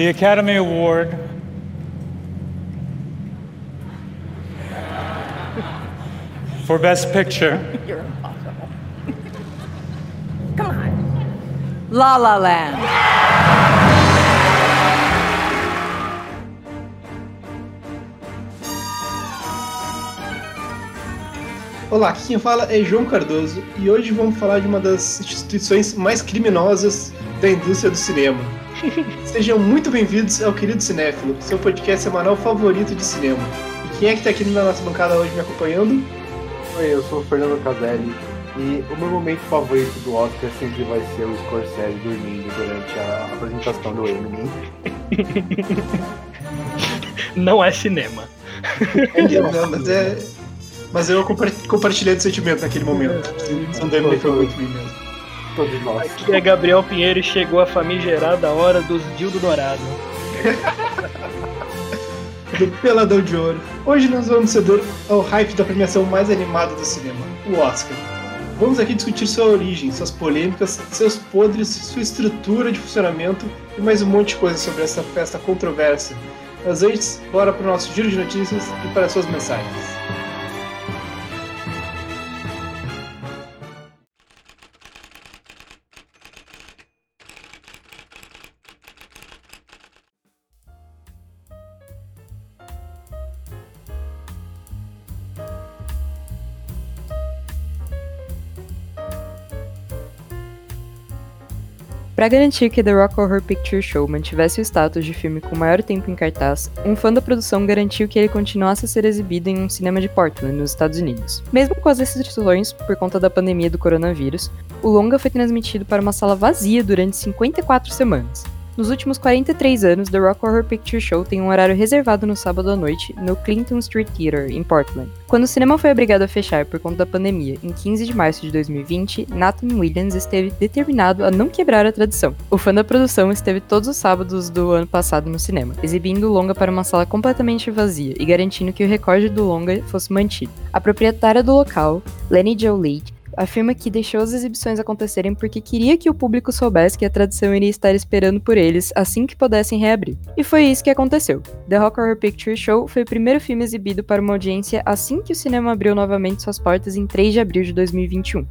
the Academy Award for Best Picture You're impossible. Come on. La La Land. Olá, aqui quem fala é João Cardoso e hoje vamos falar de uma das instituições mais criminosas da indústria do cinema. Sejam muito bem-vindos ao Querido Cinéfilo, seu podcast semanal favorito de cinema. E quem é que tá aqui na nossa bancada hoje me acompanhando? Oi, eu sou o Fernando Caselli e o meu momento favorito do Oscar sempre vai ser o Scorsese dormindo durante a apresentação do Eminem. Não é cinema. Não, mas é. Mas eu compa- compartilhei do sentimento naquele momento. Não deve foi muito bem mesmo. Todos nós. Aqui é Gabriel Pinheiro e chegou a famigerada hora dos Dildo Dourado. do Peladão de Ouro. Hoje nós vamos ceder ao hype da premiação mais animada do cinema, o Oscar. Vamos aqui discutir sua origem, suas polêmicas, seus podres, sua estrutura de funcionamento e mais um monte de coisa sobre essa festa controversa. Mas antes, bora para o nosso giro de notícias e para suas mensagens. Para garantir que The Rock Horror Picture Show mantivesse o status de filme com maior tempo em cartaz, um fã da produção garantiu que ele continuasse a ser exibido em um cinema de Portland, nos Estados Unidos. Mesmo com as restrições por conta da pandemia do coronavírus, o longa foi transmitido para uma sala vazia durante 54 semanas. Nos últimos 43 anos, The Rock Horror Picture Show tem um horário reservado no sábado à noite no Clinton Street Theater, em Portland. Quando o cinema foi obrigado a fechar por conta da pandemia em 15 de março de 2020, Nathan Williams esteve determinado a não quebrar a tradição. O fã da produção esteve todos os sábados do ano passado no cinema, exibindo o longa para uma sala completamente vazia e garantindo que o recorde do longa fosse mantido. A proprietária do local, Lenny Joe Leigh, afirma que deixou as exibições acontecerem porque queria que o público soubesse que a tradição iria estar esperando por eles assim que pudessem reabrir. E foi isso que aconteceu. The Rock Horror Picture Show foi o primeiro filme exibido para uma audiência assim que o cinema abriu novamente suas portas em 3 de abril de 2021.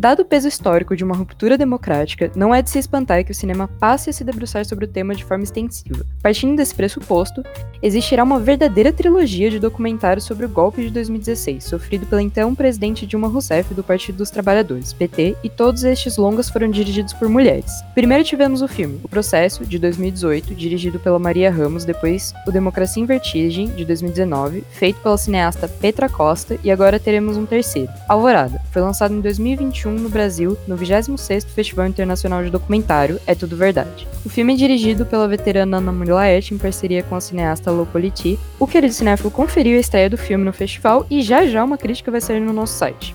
Dado o peso histórico de uma ruptura democrática, não é de se espantar que o cinema passe a se debruçar sobre o tema de forma extensiva. Partindo desse pressuposto, existirá uma verdadeira trilogia de documentários sobre o golpe de 2016, sofrido pela então presidente Dilma Rousseff do Partido dos Trabalhadores, PT, e todos estes longas foram dirigidos por mulheres. Primeiro tivemos o filme O Processo, de 2018, dirigido pela Maria Ramos, depois o Democracia em Vertigem, de 2019, feito pela cineasta Petra Costa, e agora teremos um terceiro, Alvorada. Foi lançado em 2021 no Brasil, no 26º Festival Internacional de Documentário É Tudo Verdade. O filme é dirigido pela veterana Ana Mulaet em parceria com a cineasta Lô Politi. O querido cinéfilo conferiu a estreia do filme no festival e já já uma crítica vai sair no nosso site.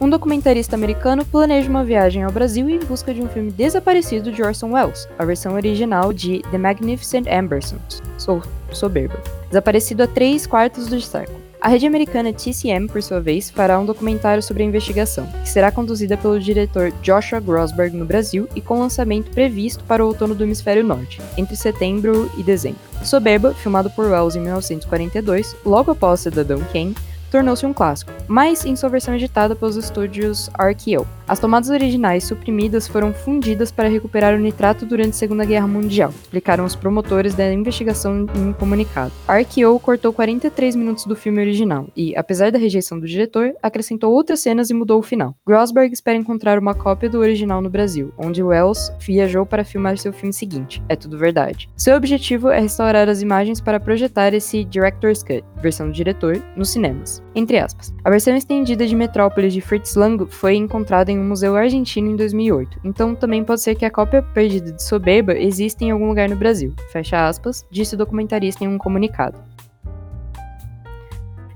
Um documentarista americano planeja uma viagem ao Brasil em busca de um filme desaparecido de Orson Welles, a versão original de The Magnificent Ambersons, sou soberba, desaparecido há três quartos do século. A rede americana TCM, por sua vez, fará um documentário sobre a investigação, que será conduzida pelo diretor Joshua Grosberg no Brasil e com lançamento previsto para o outono do Hemisfério Norte, entre setembro e dezembro. Soberba, filmado por Wells em 1942, logo após Cidadão Kane, tornou-se um clássico, mas em sua versão editada pelos estúdios RKO. As tomadas originais suprimidas foram fundidas para recuperar o nitrato durante a Segunda Guerra Mundial, explicaram os promotores da investigação em um comunicado. A RKO cortou 43 minutos do filme original e, apesar da rejeição do diretor, acrescentou outras cenas e mudou o final. Grosberg espera encontrar uma cópia do original no Brasil, onde Wells viajou para filmar seu filme seguinte, É Tudo Verdade. Seu objetivo é restaurar as imagens para projetar esse Director's Cut, versão do diretor, nos cinemas. Entre aspas. A versão estendida de Metrópolis de Fritz Lang foi encontrada em um museu argentino em 2008, então também pode ser que a cópia perdida de Soberba exista em algum lugar no Brasil. Fecha aspas, disse o documentarista em um comunicado.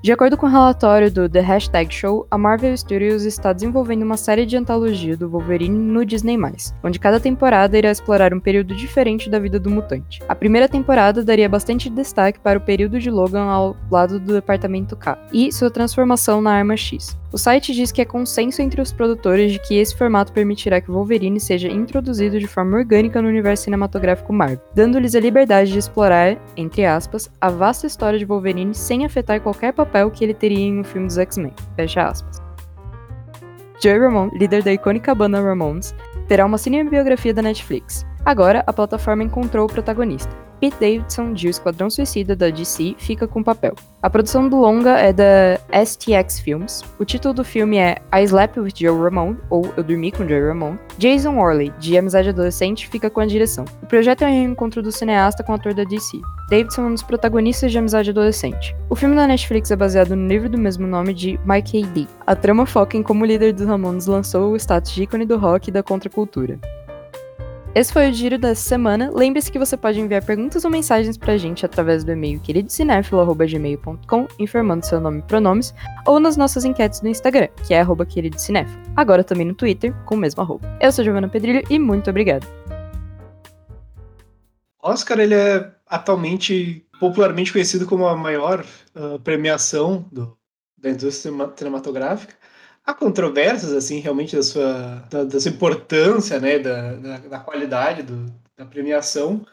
De acordo com o relatório do The Hashtag Show, a Marvel Studios está desenvolvendo uma série de antologia do Wolverine no Disney+, onde cada temporada irá explorar um período diferente da vida do mutante. A primeira temporada daria bastante destaque para o período de Logan ao lado do Departamento K e sua transformação na Arma X. O site diz que é consenso entre os produtores de que esse formato permitirá que Wolverine seja introduzido de forma orgânica no universo cinematográfico Marvel, dando-lhes a liberdade de explorar, entre aspas, a vasta história de Wolverine sem afetar qualquer papel que ele teria em um filme dos X-Men. Fecha aspas. Joey Ramone, líder da icônica banda Ramones, terá uma cinebiografia da Netflix. Agora, a plataforma encontrou o protagonista. Pete Davidson, de O Esquadrão Suicida da DC, fica com o papel. A produção do longa é da STX Films. O título do filme é I Slept with Joe Ramone, ou Eu Dormi com Joe Ramone. Jason Worley, de Amizade Adolescente, fica com a direção. O projeto é um reencontro do cineasta com o ator da DC. Davidson é um dos protagonistas de Amizade Adolescente. O filme da Netflix é baseado no livro do mesmo nome de Mike A.D. A trama foca em como o líder dos Ramones lançou o status de ícone do rock e da contracultura. Esse foi o giro dessa semana. Lembre-se que você pode enviar perguntas ou mensagens pra gente através do e-mail queridocinéfilo.gmail.com, informando seu nome e pronomes, ou nas nossas enquetes no Instagram, que é arroba. Agora também no Twitter, com o mesmo arroba. Eu sou Giovana Pedrilho e muito obrigada. Oscar, ele é atualmente popularmente conhecido como a maior uh, premiação do, da indústria cinematográfica há controvérsias, assim, realmente da sua, da, da sua importância, né, da, da, da qualidade do, da premiação,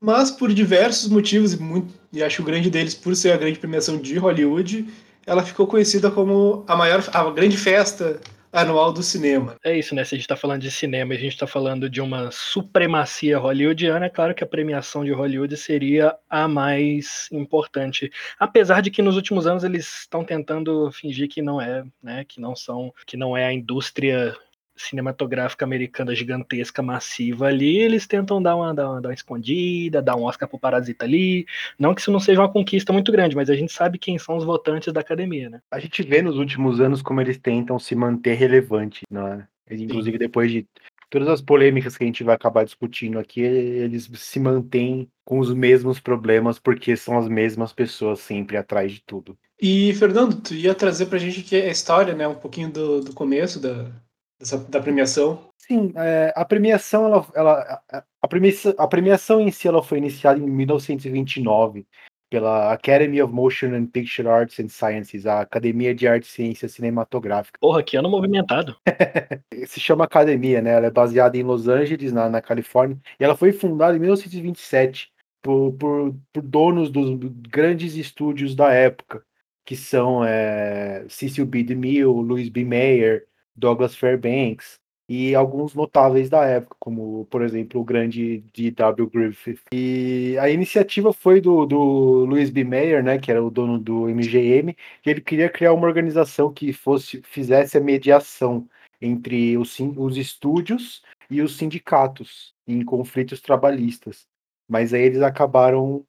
mas por diversos motivos, e, muito, e acho o grande deles por ser a grande premiação de Hollywood, ela ficou conhecida como a maior, a grande festa anual do cinema. É isso, né? Se a gente está falando de cinema e a gente está falando de uma supremacia hollywoodiana, é claro que a premiação de Hollywood seria a mais importante. Apesar de que nos últimos anos eles estão tentando fingir que não é, né? Que não são, que não é a indústria cinematográfica americana gigantesca, massiva ali, eles tentam dar uma, dar uma, dar uma escondida, dar um Oscar pro Parasita ali. Não que isso não seja uma conquista muito grande, mas a gente sabe quem são os votantes da academia, né? A gente vê nos últimos anos como eles tentam se manter relevante, né? Inclusive depois de todas as polêmicas que a gente vai acabar discutindo aqui, eles se mantêm com os mesmos problemas porque são as mesmas pessoas sempre atrás de tudo. E Fernando, tu ia trazer pra gente aqui a história, né, um pouquinho do, do começo da, dessa, da premiação? Sim, é, a premiação, ela, ela, a, premiação, a premiação em si ela foi iniciada em 1929 pela Academy of Motion and Picture Arts and Sciences, a Academia de Arte e Ciência Cinematográfica. Porra, que ano movimentado. Se chama Academia, né? Ela é baseada em Los Angeles, na, na Califórnia, e ela foi fundada em 1927 por, por, por donos dos grandes estúdios da época, que são é, Cecil B. DeMille, Louis B. Mayer, Douglas Fairbanks e alguns notáveis da época, como, por exemplo, o grande D.W. Griffith. E a iniciativa foi do, do Louis B. Mayer, né, que era o dono do MGM, que ele queria criar uma organização que fosse fizesse a mediação entre os, os estúdios e os sindicatos em conflitos trabalhistas. Mas aí eles acabaram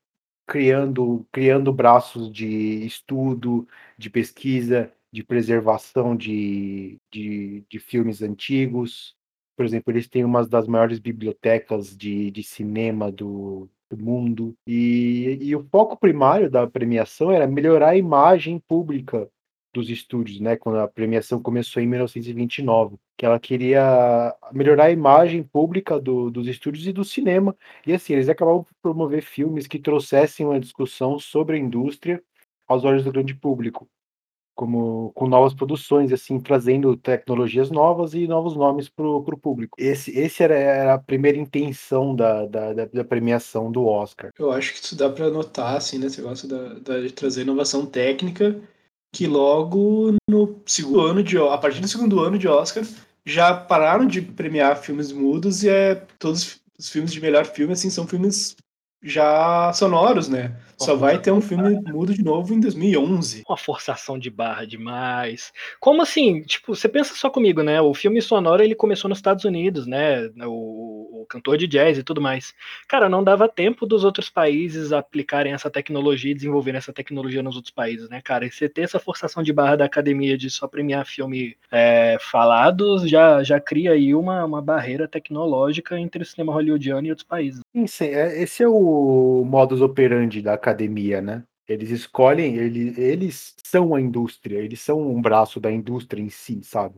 criando, criando braços de estudo, de pesquisa, de preservação de, de, de, filmes antigos. Por exemplo, eles têm uma das maiores bibliotecas de, de cinema do, do mundo. E, e o foco primário da premiação era melhorar a imagem pública dos estúdios, né? Quando a premiação começou em 1929, que ela queria melhorar a imagem pública do, dos estúdios e do cinema. E assim, eles acabavam por promover filmes que trouxessem uma discussão sobre a indústria aos olhos do grande público como com novas produções, assim, trazendo tecnologias novas e novos nomes para o público. Esse, esse era, era, a primeira intenção da, da, da, premiação do Oscar. Eu acho que isso dá para notar, assim, nesse negócio da, da, de trazer inovação técnica, que logo no segundo ano de a partir do segundo ano de Oscar já pararam de premiar filmes mudos e é todos os filmes de melhor filme assim são filmes já sonoros, né? Só vai ter um filme mudo de novo em 2011. Uma forçação de barra demais. Como assim? Tipo, você pensa só comigo, né? O filme sonoro ele começou nos Estados Unidos, né? O, cantor de jazz e tudo mais. Cara, não dava tempo dos outros países aplicarem essa tecnologia e desenvolverem essa tecnologia nos outros países, né, cara? E você ter essa forçação de barra da academia de só premiar filme é, falados já, já cria aí uma, uma barreira tecnológica entre o cinema hollywoodiano e outros países. Sim, é, esse é o modus operandi da academia, né? Eles escolhem, eles, eles são a indústria, eles são um braço da indústria em si, sabe?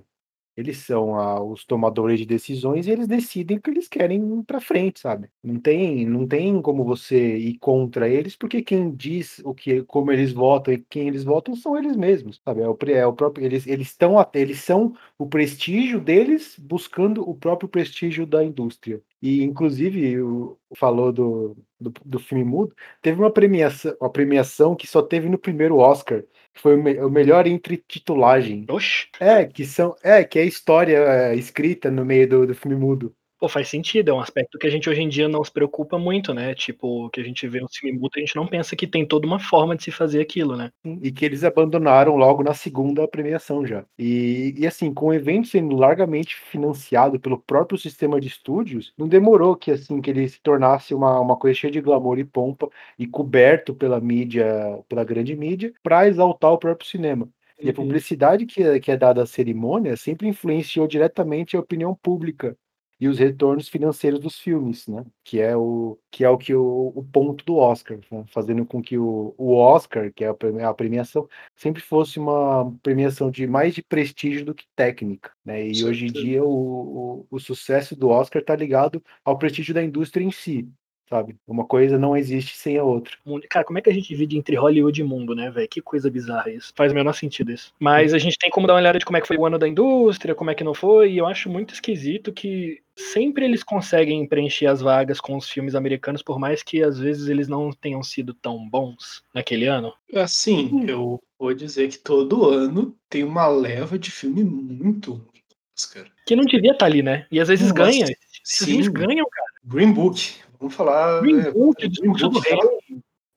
Eles são a- os tomadores de decisões e eles decidem o que eles querem pra frente, sabe? Não tem, não tem como você ir contra eles, porque quem diz o que, como eles votam e quem eles votam são eles mesmos, sabe? É o, é o próprio, eles, estão, eles são o prestígio deles buscando o próprio prestígio da indústria. E, inclusive, o, falou do, do, do filme mudo, teve uma premiação, uma premiação que só teve no primeiro Oscar, foi o, me- o melhor entre titulagem. Oxi. É, que são, é, que é história é, escrita no meio do, do filme mudo. Pô, faz sentido, é um aspecto que a gente hoje em dia não se preocupa muito, né? Tipo, que a gente vê um filme mudo, a gente não pensa que tem toda uma forma de se fazer aquilo, né? E que eles abandonaram logo na segunda premiação já. E, e assim, com o evento sendo largamente financiado pelo próprio sistema de estúdios, não demorou que assim que ele se tornasse uma, uma coisa cheia de glamour e pompa e coberto pela mídia, pela grande mídia, para exaltar o próprio cinema. E a publicidade que é, que é dada à cerimônia sempre influenciou diretamente a opinião pública e os retornos financeiros dos filmes, né? Que é o que é o que o, o ponto do Oscar, né? fazendo com que o, o Oscar, que é a premi- a premiação, sempre fosse uma premiação de mais de prestígio do que técnica, né? E hoje em dia o, o, o sucesso do Oscar está ligado ao prestígio da indústria em si, sabe? Uma coisa não existe sem a outra. Mundo- Cara, como é que a gente divide entre Hollywood e mundo, né, velho? Que coisa bizarra isso. Faz o menor sentido isso. Mas a gente tem como dar uma olhada de como é que foi o ano da indústria, como é que não foi, e eu acho muito esquisito que sempre eles conseguem preencher as vagas com os filmes americanos, por mais que às vezes eles não tenham sido tão bons naquele ano. Assim, eu vou dizer que todo ano tem uma leva de filme muito Oscar. Que não devia estar ali, né? E às vezes Nossa, ganha. Esses Sim, filmes ganham, cara. Green Book. Vamos falar. Green é, Book, Green Discurso do Book fala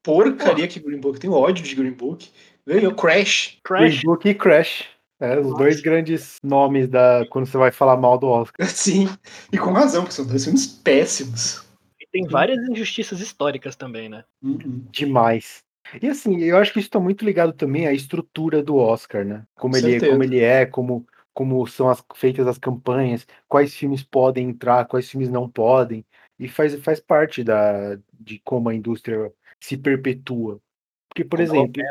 porcaria que Green Book. Tenho ódio de Green Book. Ganhou Crash. Crash. Green Book e Crash. É, os Nossa. dois grandes nomes da quando você vai falar mal do Oscar. Sim. E com razão, porque são dois filmes péssimos. E tem várias injustiças históricas também, né? Uhum. demais. E assim, eu acho que isso está muito ligado também à estrutura do Oscar, né? Como Com ele, certeza. como ele é, como, como são as, feitas as campanhas, quais filmes podem entrar, quais filmes não podem. E faz, faz parte da, de como a indústria se perpetua. Porque, por Como exemplo,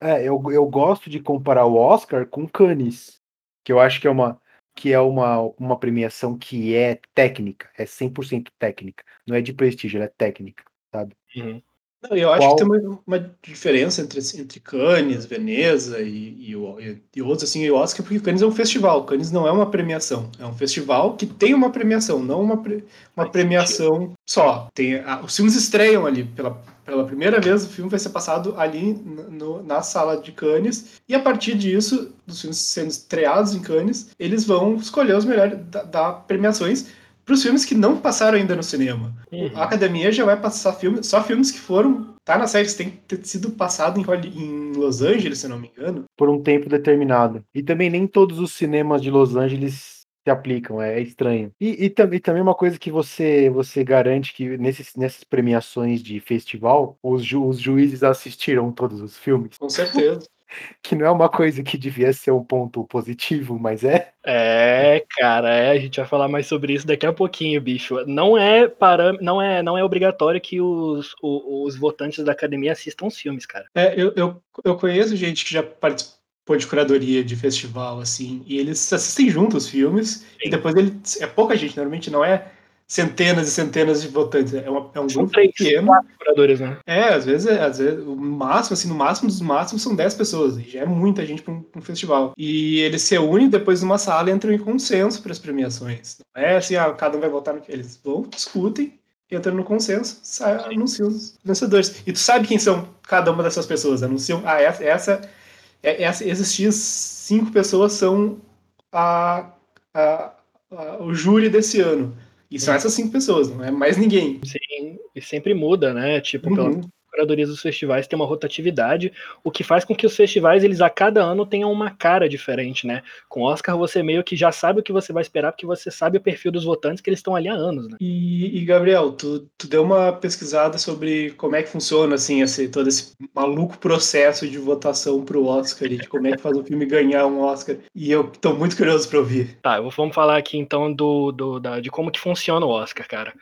é, eu, eu gosto de comparar o Oscar com Cannes, que eu acho que é uma, que é uma, uma premiação que é técnica, é 100% técnica. Não é de prestígio, ela é técnica, sabe? Uhum. Não, eu acho Qual- que tem uma, uma diferença entre, entre Cannes, Veneza e, e, e- e outros, assim, e Oscar, porque Cannes é um festival. Cannes não é uma premiação. É um festival que tem uma premiação, não uma, pre- uma premiação só. Tem, a- os filmes estreiam ali. Pela, pela primeira vez, o filme vai ser passado ali no- na sala de Cannes. E a partir disso, dos filmes sendo estreados em Cannes, eles vão escolher os melhores da, da premiações para os filmes que não passaram ainda no cinema. Uhum. A academia já vai passar filmes, só filmes que foram. Tá na série, que tem que ter sido passado em, em Los Angeles, se eu não me engano. por um tempo determinado. E também nem todos os cinemas de Los Angeles se aplicam, é, é estranho. E, e, também, também uma coisa que você você garante que nesses, nessas premiações de festival, os, ju- os juízes assistiram todos os filmes, Com certeza. que não é uma coisa que devia ser um ponto positivo, mas é. É, cara, é, a gente vai falar mais sobre isso daqui a pouquinho, bicho. Não é para, não é, não é obrigatório que os, o- os, votantes da academia assistam os filmes, cara. É, eu, eu, eu conheço gente que já participou de curadoria de festival, assim, e eles assistem juntos os filmes, e depois eles. É pouca gente, normalmente não é centenas e centenas de votantes, é, uma, é um São grupo três, pequeno. quatro curadores, né? É, às vezes, é, às vezes, o máximo, assim, no máximo dos máximos são 10 pessoas, e já é muita gente para um, um festival. E eles se unem depois numa sala e entram em consenso para as premiações. Não é assim, ah, cada um vai votar no que eles vão, discutem, entram no consenso, sai, anunciam os vencedores. E tu sabe quem são cada uma dessas pessoas, anunciam, ah, essa, essa, é- essa essas X cinco pessoas são a, a- a- o júri desse ano. E são essas cinco pessoas, não é mais ninguém. Sim, e sempre muda, né? Tipo, Uhum. Curadorias dos festivais tem uma rotatividade, o que faz com que os festivais, eles a cada ano tenham uma cara diferente, né? Com Oscar você meio que já sabe o que você vai esperar, porque você sabe o perfil dos votantes que eles estão ali há anos, né? E, e, Gabriel, tu, tu deu uma pesquisada sobre como é que funciona assim esse, todo esse maluco processo de votação pro Oscar e de como é que faz o filme ganhar um Oscar. E eu tô muito curioso para ouvir. Tá, vamos falar aqui então do, do da, de como que funciona o Oscar, cara.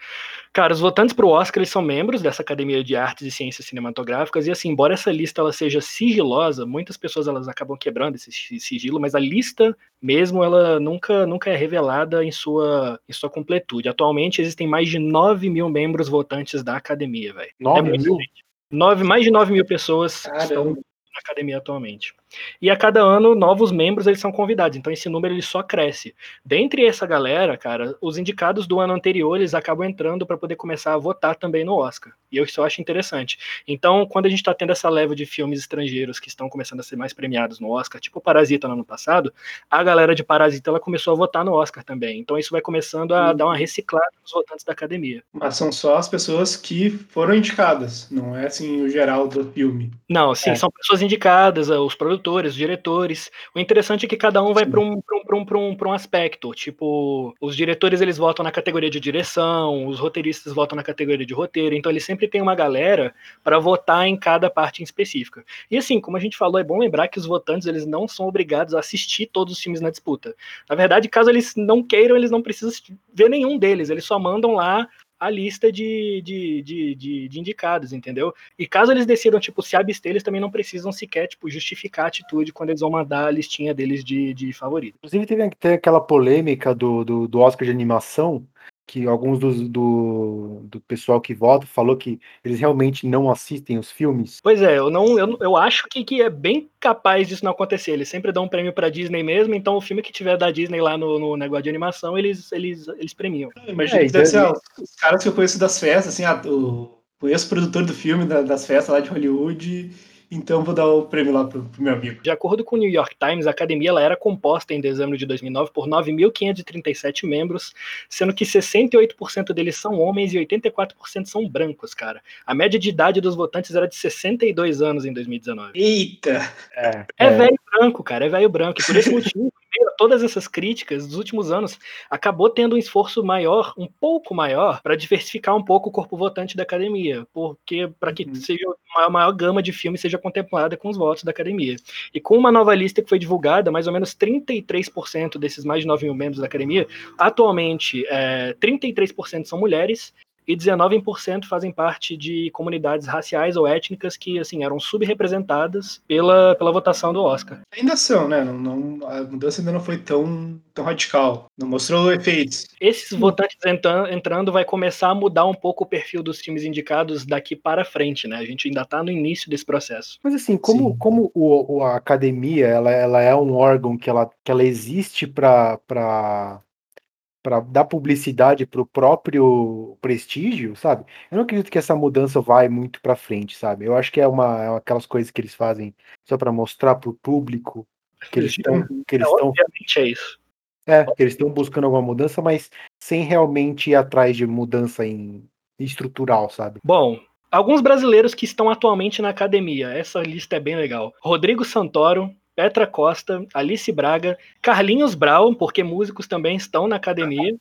Cara, os votantes para o Oscar eles são membros dessa Academia de Artes e Ciências Cinematográficas e assim, embora essa lista ela seja sigilosa, muitas pessoas elas acabam quebrando esse sigilo, mas a lista mesmo ela nunca, nunca é revelada em sua, em sua completude. Atualmente existem mais de 9 mil membros votantes da academia, velho. 9 é mil? Nove, mais de 9 mil pessoas Caramba. estão na academia atualmente. E a cada ano, novos membros eles são convidados, então esse número ele só cresce. Dentre essa galera, cara, os indicados do ano anterior eles acabam entrando para poder começar a votar também no Oscar. E eu isso eu acho interessante. Então, quando a gente está tendo essa leva de filmes estrangeiros que estão começando a ser mais premiados no Oscar, tipo Parasita no ano passado, a galera de Parasita ela começou a votar no Oscar também. Então, isso vai começando a dar uma reciclada nos votantes da academia. Mas são só as pessoas que foram indicadas, não é assim o geral do filme. Não, sim, É. são pessoas indicadas, os produtores, os diretores. O interessante é que cada um vai para um, pra um, pra um, pra um, pra um aspecto. Tipo, os diretores eles votam na categoria de direção, os roteiristas votam na categoria de roteiro. Então, eles sempre tem uma galera para votar em cada parte em específica. E assim, como a gente falou, é bom lembrar que os votantes eles não são obrigados a assistir todos os filmes na disputa. Na verdade, caso eles não queiram, eles não precisam ver nenhum deles. Eles só mandam lá a lista de, de, de, de, de indicados, entendeu? E caso eles decidam, tipo, se abster, eles também não precisam sequer, tipo, justificar a atitude quando eles vão mandar a listinha deles de, de favorito. Inclusive teve, teve aquela polêmica do, do, do Oscar de animação, que alguns dos, do, do pessoal que vota falou que eles realmente não assistem os filmes. Pois é, eu não, eu, eu acho que, que é bem capaz disso não acontecer. Eles sempre dão um prêmio pra Disney mesmo, então o filme que tiver da Disney lá no, no negócio de animação, eles, eles, eles premiam. Imagina É, que deve ser então- ah, os caras que eu conheço das festas, assim, ah, o, conheço o produtor do filme, da- das festas lá de Hollywood, então vou dar o prêmio lá pro, pro meu amigo. De acordo com o New York Times, a academia ela era composta em dezembro de 2009 por 9.537 membros, sendo que 68% deles são homens e 84% são brancos, cara. A média de idade dos votantes era de 62 anos em 2019. Eita! É, É velho branco, cara, é velho branco. E por esse motivo, todas essas críticas dos últimos anos, acabou tendo um esforço maior, um pouco maior, para diversificar um pouco o corpo votante da academia, porque para que Uhum. seja uma maior gama de filmes seja contemplada com os votos da academia. E com uma nova lista que foi divulgada, mais ou menos 33% desses mais de 9 mil membros da academia, atualmente é, 33% são mulheres e 19% fazem parte de comunidades raciais ou étnicas que assim eram subrepresentadas pela, pela votação do Oscar. Ainda são, né? Não, não- a mudança ainda não foi tão, tão radical. Não mostrou efeitos. Esses votantes entran- entrando vai começar a mudar um pouco o perfil dos filmes indicados daqui para frente, né? A gente ainda está no início desse processo. Mas assim, como, Sim. como o, o- a academia ela, ela é um órgão que ela, que ela existe para para dar publicidade para o próprio prestígio, sabe? Eu não acredito que essa mudança vai muito para frente, sabe? Eu acho que é uma é aquelas coisas que eles fazem só para mostrar para o público que eles estão que eles É, estão obviamente é isso. é, que eles estão buscando alguma mudança, mas sem realmente ir atrás de mudança em estrutural, sabe? Bom, alguns brasileiros que estão atualmente na academia. Essa lista é bem legal. Rodrigo Santoro, Petra Costa, Alice Braga, Carlinhos Brown, porque músicos também estão na academia.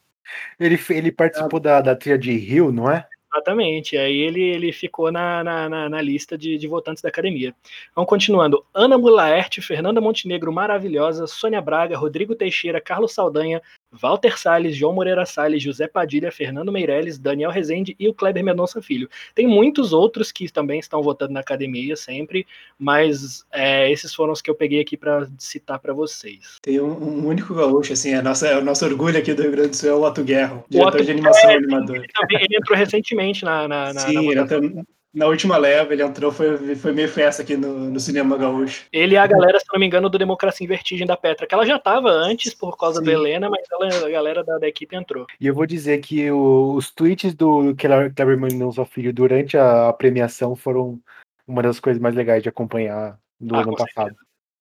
Ele, ele participou da, da trilha de Rio, não é? Exatamente. Aí ele, ele ficou na, na, na, na lista de, de votantes da academia. Vamos continuando. Ana Mulaerte, Fernanda Montenegro, maravilhosa, Sônia Braga, Rodrigo Teixeira, Carlos Saldanha, Walter Salles, João Moreira Salles, José Padilha, Fernando Meirelles, Daniel Rezende e o Kleber Mendonça Filho. Tem muitos outros que também estão votando na academia sempre, mas é, esses foram os que eu peguei aqui para citar para vocês. Tem um, um único gaúcho, assim, é, nossa, é o nosso orgulho aqui do Rio Grande do Sul é o Otto Guerra, diretor Otto de animação e animador. Ele, também- ele entrou recentemente na, na, na, Sim, na ele votação. Na última leva ele entrou, foi, foi meio festa aqui no, no cinema gaúcho. Ele é a galera, se não me engano, do Democracia em Vertigem da Petra, que ela já estava antes por causa Sim. da Helena, mas ela- a galera da, da equipe entrou. E eu vou dizer que o- os tweets do Kleber Mendonça Filho durante a, a premiação foram uma das coisas mais legais de acompanhar do Ah, ano com passado.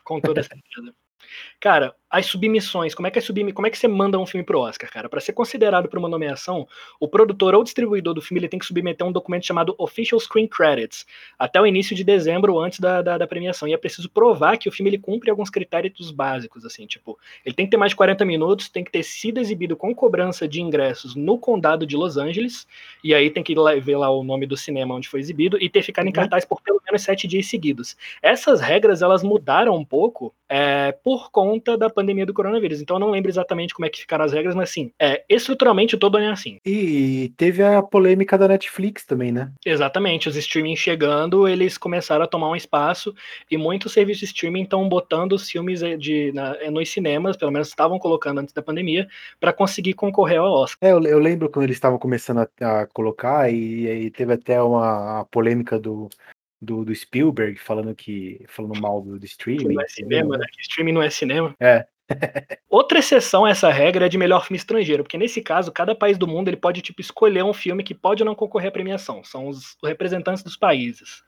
Com toda certeza. Cara, as submissões, como é que é submi como é que você manda um filme pro Oscar, cara? Para ser considerado para uma nomeação, o produtor ou distribuidor do filme ele tem que submeter um documento chamado Official Screen Credits até o início de dezembro, antes da, da, da premiação. E é preciso provar que o filme ele cumpre alguns critérios básicos, assim, tipo, ele tem que ter mais de 40 minutos, tem que ter sido exibido com cobrança de ingressos no condado de Los Angeles, e aí tem que ir lá- ver lá o nome do cinema onde foi exibido, e ter ficado em Uhum. cartaz por pelo menos menos sete dias seguidos. Essas regras elas mudaram um pouco é, por conta da pandemia do coronavírus. Então eu não lembro exatamente como é que ficaram as regras, mas assim, é, estruturalmente todo ano é assim. E teve a polêmica da Netflix também, né? Exatamente, os streaming chegando, eles começaram a tomar um espaço e muitos serviços de streaming estão botando os filmes eh, de, na, eh, nos cinemas, pelo menos estavam colocando antes da pandemia, para conseguir concorrer ao Oscar. É, eu, eu lembro quando eles estavam começando a, a colocar e, e, teve até uma polêmica do, do, do, Spielberg falando que falando mal do, do streaming. Não é cinema, né? Que streaming não é cinema. É. Outra exceção a essa regra é de melhor filme estrangeiro, porque nesse caso, cada país do mundo ele pode tipo escolher um filme que pode ou não concorrer à premiação. São os representantes dos países.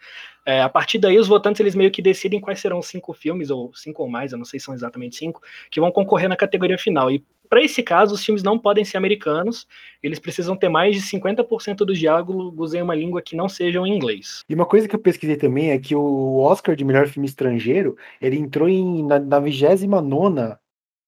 É, a partir daí, os votantes eles meio que decidem quais serão os cinco filmes, ou cinco ou mais, eu não sei se são exatamente cinco, que vão concorrer na categoria final. E para esse caso, os filmes não podem ser americanos, eles precisam ter mais de 50% dos diálogos em uma língua que não sejam em inglês. E uma coisa que eu pesquisei também é que o Oscar de melhor filme estrangeiro, ele entrou em, na, 29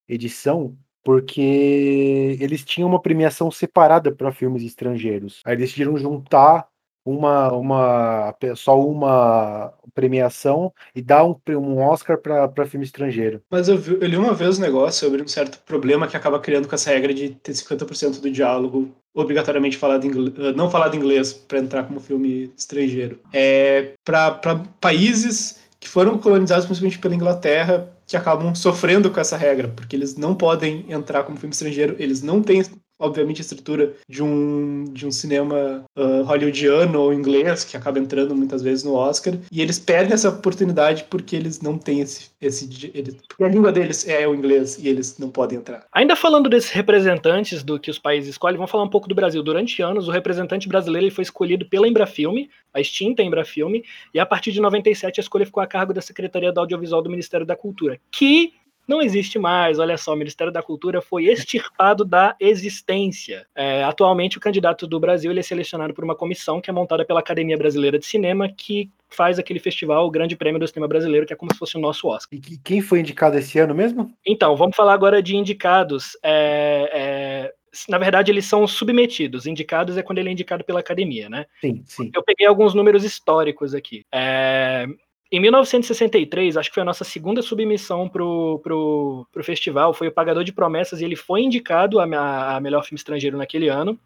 edição porque eles tinham uma premiação separada para filmes estrangeiros. Aí decidiram juntar uma, uma só uma premiação e dar um, um Oscar para filme estrangeiro. Mas eu, vi, eu, li uma vez um negócio sobre um certo problema que acaba criando com essa regra de ter 50% do diálogo obrigatoriamente falado inglês, eh, não falado inglês para entrar como filme estrangeiro. É para países que foram colonizados principalmente pela Inglaterra que acabam sofrendo com essa regra, porque eles não podem entrar como filme estrangeiro, eles não têm obviamente, a estrutura de um, de um cinema uh, hollywoodiano ou inglês, que acaba entrando muitas vezes no Oscar, e eles perdem essa oportunidade porque eles não têm esse. esse eles, porque a língua deles é o inglês e eles não podem entrar. Ainda falando desses representantes do que os países escolhem, vamos falar um pouco do Brasil. Durante anos, o representante brasileiro ele foi escolhido pela Embrafilme, a extinta Embrafilme, e a partir de 97 a escolha ficou a cargo da Secretaria do Audiovisual do Ministério da Cultura, que não existe mais. Olha só, o Ministério da Cultura foi extirpado da existência. É, atualmente, o candidato do Brasil ele é selecionado por uma comissão que é montada pela Academia Brasileira de Cinema, que faz aquele festival, o Grande Prêmio do Cinema Brasileiro, que é como se fosse o nosso Oscar. E quem foi indicado esse ano mesmo? Então, vamos falar agora de indicados. É, é, na verdade, eles são submetidos. Indicados é quando ele é indicado pela academia, né? Sim, sim. Eu peguei alguns números históricos aqui. É, em 1963, acho que foi a nossa segunda submissão pro, pro, pro festival, foi o Pagador de Promessas, e ele foi indicado a, a melhor filme estrangeiro naquele ano.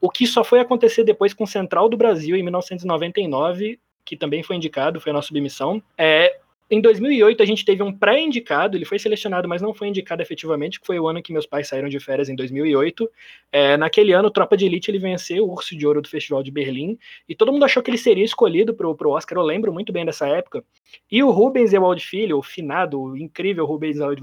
O que só foi acontecer depois com Central do Brasil, em 1999, que também foi indicado, foi a nossa submissão. É, em 2008, a gente teve um pré-indicado, ele foi selecionado, mas não foi indicado efetivamente, que foi o ano que meus pais saíram de férias, em 2008. É, naquele ano, Tropa de Elite ele venceu o Urso de Ouro do Festival de Berlim, e todo mundo achou que ele seria escolhido para o Oscar, eu lembro muito bem dessa época. E o Rubens Ewald Filho, o finado, o incrível Rubens Ewald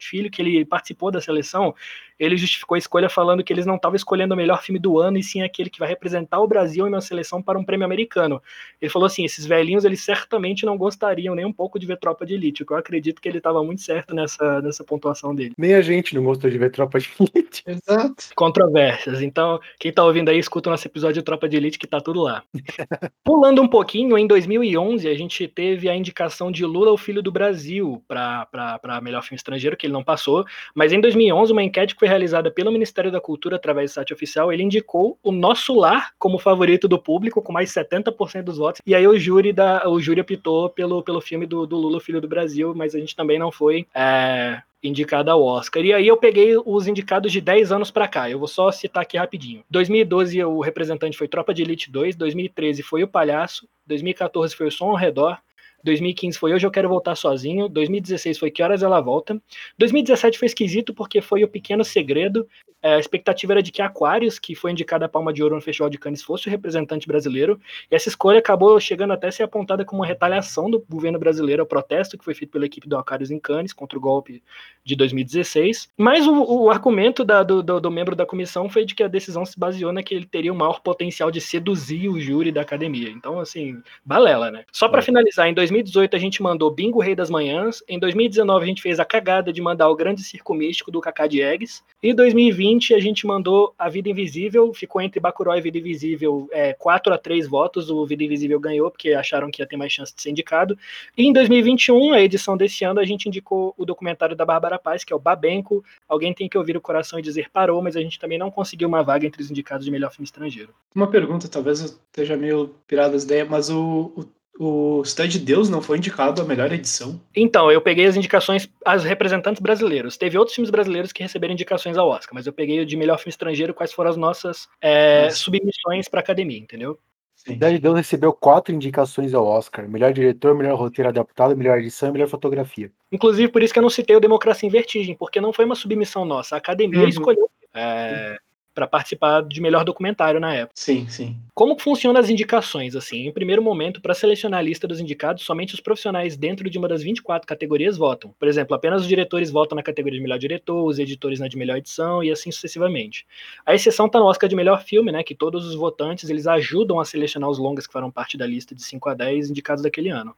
Filho, que ele participou da seleção, ele justificou a escolha falando que eles não estavam escolhendo o melhor filme do ano, e sim aquele que vai representar o Brasil em uma seleção para um prêmio americano. Ele falou assim, esses velhinhos, eles certamente não gostariam nem um pouco pouco de ver Tropa de Elite, eu acredito que ele estava muito certo nessa, nessa pontuação dele. Nem a gente não gostou de ver Tropa de Elite. Exato. Controvérsias. Então, quem tá ouvindo aí, escuta o nosso episódio de Tropa de Elite, que tá tudo lá. Pulando um pouquinho, em 2011, a gente teve a indicação de Lula, o Filho do Brasil, para melhor filme estrangeiro, que ele não passou, mas em 2011, uma enquete que foi realizada pelo Ministério da Cultura, através do site oficial, ele indicou o Nosso Lar como favorito do público, com mais 70% dos votos, e aí o júri, da, o júri optou pelo, pelo filme do, do Lula, Filho do Brasil, mas a gente também não foi é, indicado ao Oscar. E aí eu peguei os indicados de 10 anos para cá. Eu vou só citar aqui rapidinho. 2012 o representante foi Tropa de Elite 2, 2013 foi O Palhaço, 2014 foi O Som ao Redor, 2015 foi Hoje Eu Quero Voltar Sozinho. 2016 foi Que Horas Ela Volta. 2017 foi esquisito porque foi O Pequeno Segredo. É, a expectativa era de que Aquarius, que foi indicada a Palma de Ouro no Festival de Cannes, fosse o representante brasileiro. E essa escolha acabou chegando até a ser apontada como uma retaliação do governo brasileiro ao protesto que foi feito pela equipe do Aquarius em Cannes contra o golpe de 2016. Mas o, o argumento da, do, do, do, membro da comissão foi de que a decisão se baseou na que ele teria o maior potencial de seduzir o júri da academia. Então, assim, balela, né? Só para é. finalizar, em 2018 a gente mandou Bingo Rei das Manhãs. Em 2019 a gente fez a cagada de mandar o Grande Circo Místico do Cacá Diegues. E em 2020 a gente mandou A Vida Invisível. Ficou entre Bacurau e Vida Invisível é, 4 a 3 votos. O Vida Invisível ganhou porque acharam que ia ter mais chance de ser indicado. E em 2021, a edição desse ano, a gente indicou o documentário da Bárbara Paz, que é o Babenco. Alguém tem que ouvir o coração e dizer parou, mas a gente também não conseguiu uma vaga entre os indicados de melhor filme estrangeiro. Uma pergunta, talvez eu esteja meio pirado das ideias, mas o, o O Cidade de Deus não foi indicado a melhor edição? Então, eu peguei as indicações, as representantes brasileiros. Teve outros filmes brasileiros que receberam indicações ao Oscar, mas eu peguei o de melhor filme estrangeiro, quais foram as nossas é, submissões pra academia, entendeu? Cidade de Deus recebeu quatro indicações ao Oscar: melhor diretor, melhor roteiro adaptado, melhor edição e melhor fotografia. Inclusive, por isso que eu não citei o Democracia em Vertigem, porque não foi uma submissão nossa. A academia Uhum. escolheu é, para participar de melhor documentário na época. Sim, sim. Como funcionam as indicações? Assim, em primeiro momento, para selecionar a lista dos indicados, somente os profissionais dentro de uma das 24 categorias votam. Por exemplo, apenas os diretores votam na categoria de melhor diretor, os editores na de melhor edição e assim sucessivamente. A exceção está no Oscar de melhor filme, né, que todos os votantes eles ajudam a selecionar os longas que farão parte da lista de 5 a 10 indicados daquele ano.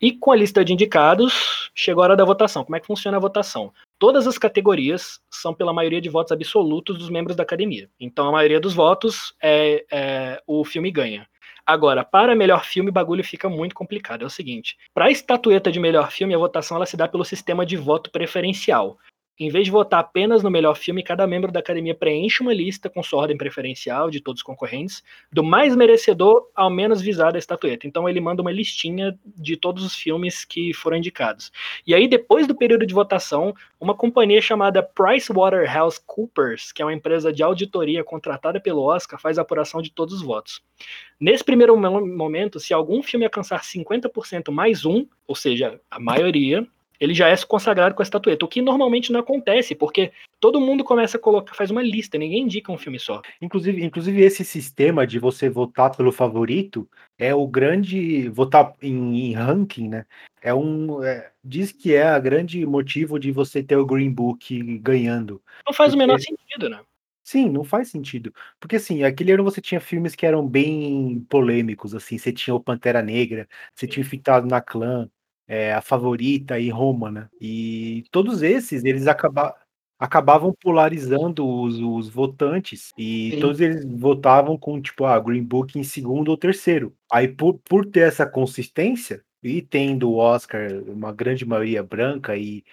E com a lista de indicados, chegou a hora da votação. Como é que funciona a votação? Todas as categorias são pela maioria de votos absolutos dos membros da academia. Então, a maioria dos votos é, é o filme ganha. Agora, para melhor filme, o bagulho fica muito complicado. É o seguinte: para a estatueta de melhor filme, a votação ela se dá pelo sistema de voto preferencial. Em vez de votar apenas no melhor filme, cada membro da academia preenche uma lista com sua ordem preferencial de todos os concorrentes, do mais merecedor ao menos visado a estatueta. Então ele manda uma listinha de todos os filmes que foram indicados. E aí, depois do período de votação, uma companhia chamada PricewaterhouseCoopers, que é uma empresa de auditoria contratada pelo Oscar, faz a apuração de todos os votos. Nesse primeiro mo- momento, se algum filme alcançar 50% mais um, ou seja, a maioria, ele já é consagrado com a estatueta, o que normalmente não acontece, porque todo mundo começa a colocar, faz uma lista, ninguém indica um filme só. Inclusive, inclusive esse sistema de você votar pelo favorito é o grande votar em, em ranking, né? É um é- diz que é a grande motivo de você ter o Green Book ganhando. Não faz o Porque- menor sentido, né? Sim, não faz sentido. Porque assim, aquele ano você tinha filmes que eram bem polêmicos, assim, você tinha o Pantera Negra, você tinha Infiltrado na Clã, é, A Favorita e Roma, né? E todos esses, eles acaba- acabavam polarizando os, os votantes e Sim. todos eles votavam com, tipo, a Green Book em segundo ou terceiro. Aí, por, por ter essa consistência e tendo o Oscar, uma grande maioria branca e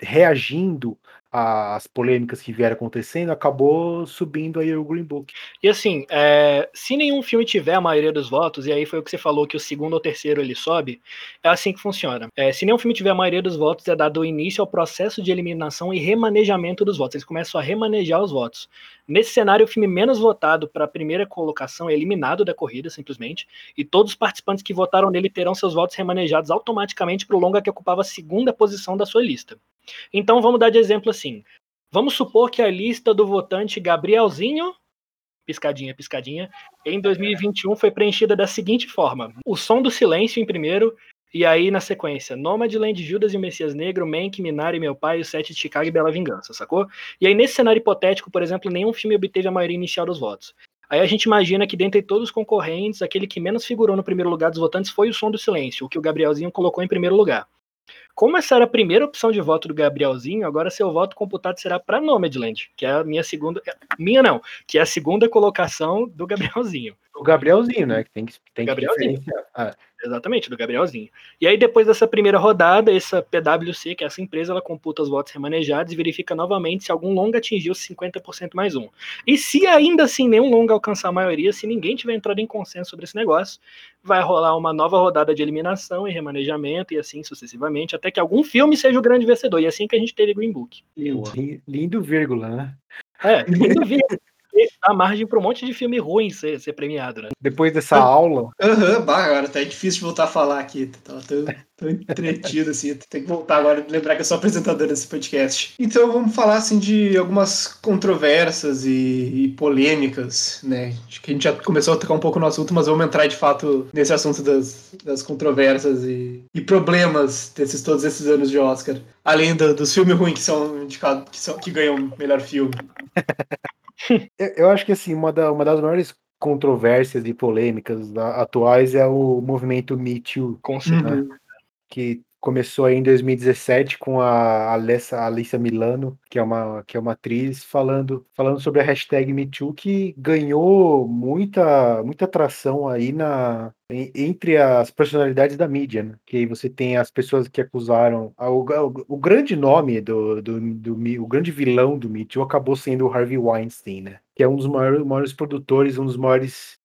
reagindo às polêmicas que vieram acontecendo, acabou subindo aí o Green Book. E assim, é, se nenhum filme tiver a maioria dos votos, e aí foi o que você falou que o segundo ou terceiro ele sobe, é assim que funciona. É, se nenhum filme tiver a maioria dos votos, é dado início ao processo de eliminação e remanejamento dos votos. Eles começam a remanejar os votos. Nesse cenário, o filme menos votado para a primeira colocação é eliminado da corrida, simplesmente, e todos os participantes que votaram nele terão seus votos remanejados automaticamente para o longa que ocupava a segunda posição da sua lista. Então vamos dar de exemplo assim. Vamos supor que a lista do votante Gabrielzinho, piscadinha, piscadinha, em 2021 foi preenchida da seguinte forma: O Som do Silêncio em primeiro, e aí na sequência, Nomadland, Judas e o Messias Negro, Mank, Minari, Meu Pai, O Sete de Chicago e Bela Vingança, sacou? E aí nesse cenário hipotético, por exemplo, nenhum filme obteve a maioria inicial dos votos. Aí a gente imagina que dentre todos os concorrentes, aquele que menos figurou no primeiro lugar dos votantes foi o Som do Silêncio, o que o Gabrielzinho colocou em primeiro lugar. Como essa era a primeira opção de voto do Gabrielzinho, agora seu voto computado será para Nomadland, que é a minha segunda. Minha não, que é a segunda colocação do Gabrielzinho. O Gabrielzinho, né? Que tem que, tem que Gabrielzinho. diferenciar. Ah, Exatamente, do Gabrielzinho. E aí, depois dessa primeira rodada, essa PwC, que é essa empresa, ela computa os votos remanejados e verifica novamente se algum longa atingiu 50% mais um. E se ainda assim nenhum longa alcançar a maioria, se ninguém tiver entrado em consenso sobre esse negócio, vai rolar uma nova rodada de eliminação e remanejamento e assim sucessivamente, até que algum filme seja o grande vencedor. E é assim que a gente teve Green Book. li- lindo vírgula, né? É, lindo ver. Dá margem para um monte de filme ruim ser, ser premiado, né? Depois dessa aula, Aham, bah, agora tá difícil de voltar a falar aqui. Tava tão, tão entretido assim. Tem que voltar agora e lembrar que eu sou apresentador desse podcast. Então vamos falar assim de algumas controvérsias e, e polêmicas, né? Acho que a gente já começou a tocar um pouco no assunto, mas vamos entrar de fato nesse assunto das, das controvérsias e, e problemas desses todos esses anos de Oscar. Além do- dos filmes ruins que são indicados, que, são, que ganham melhor filme. eu, eu acho que assim, uma, da- uma das maiores controvérsias e polêmicas da- atuais é o movimento Me Too, Com certeza. Uhum. que começou aí em 2017 com a Alessa, Alissa Milano, que é uma, que é uma atriz, falando, falando sobre a hashtag MeToo, que ganhou muita, muita atração aí na, en- entre as personalidades da mídia, né? Que você tem as pessoas que acusaram. O, o, o grande nome do, do, do, Me- o grande vilão do Me Too acabou sendo o Harvey Weinstein, né? Que é um dos maiores, maiores produtores, um dos maiores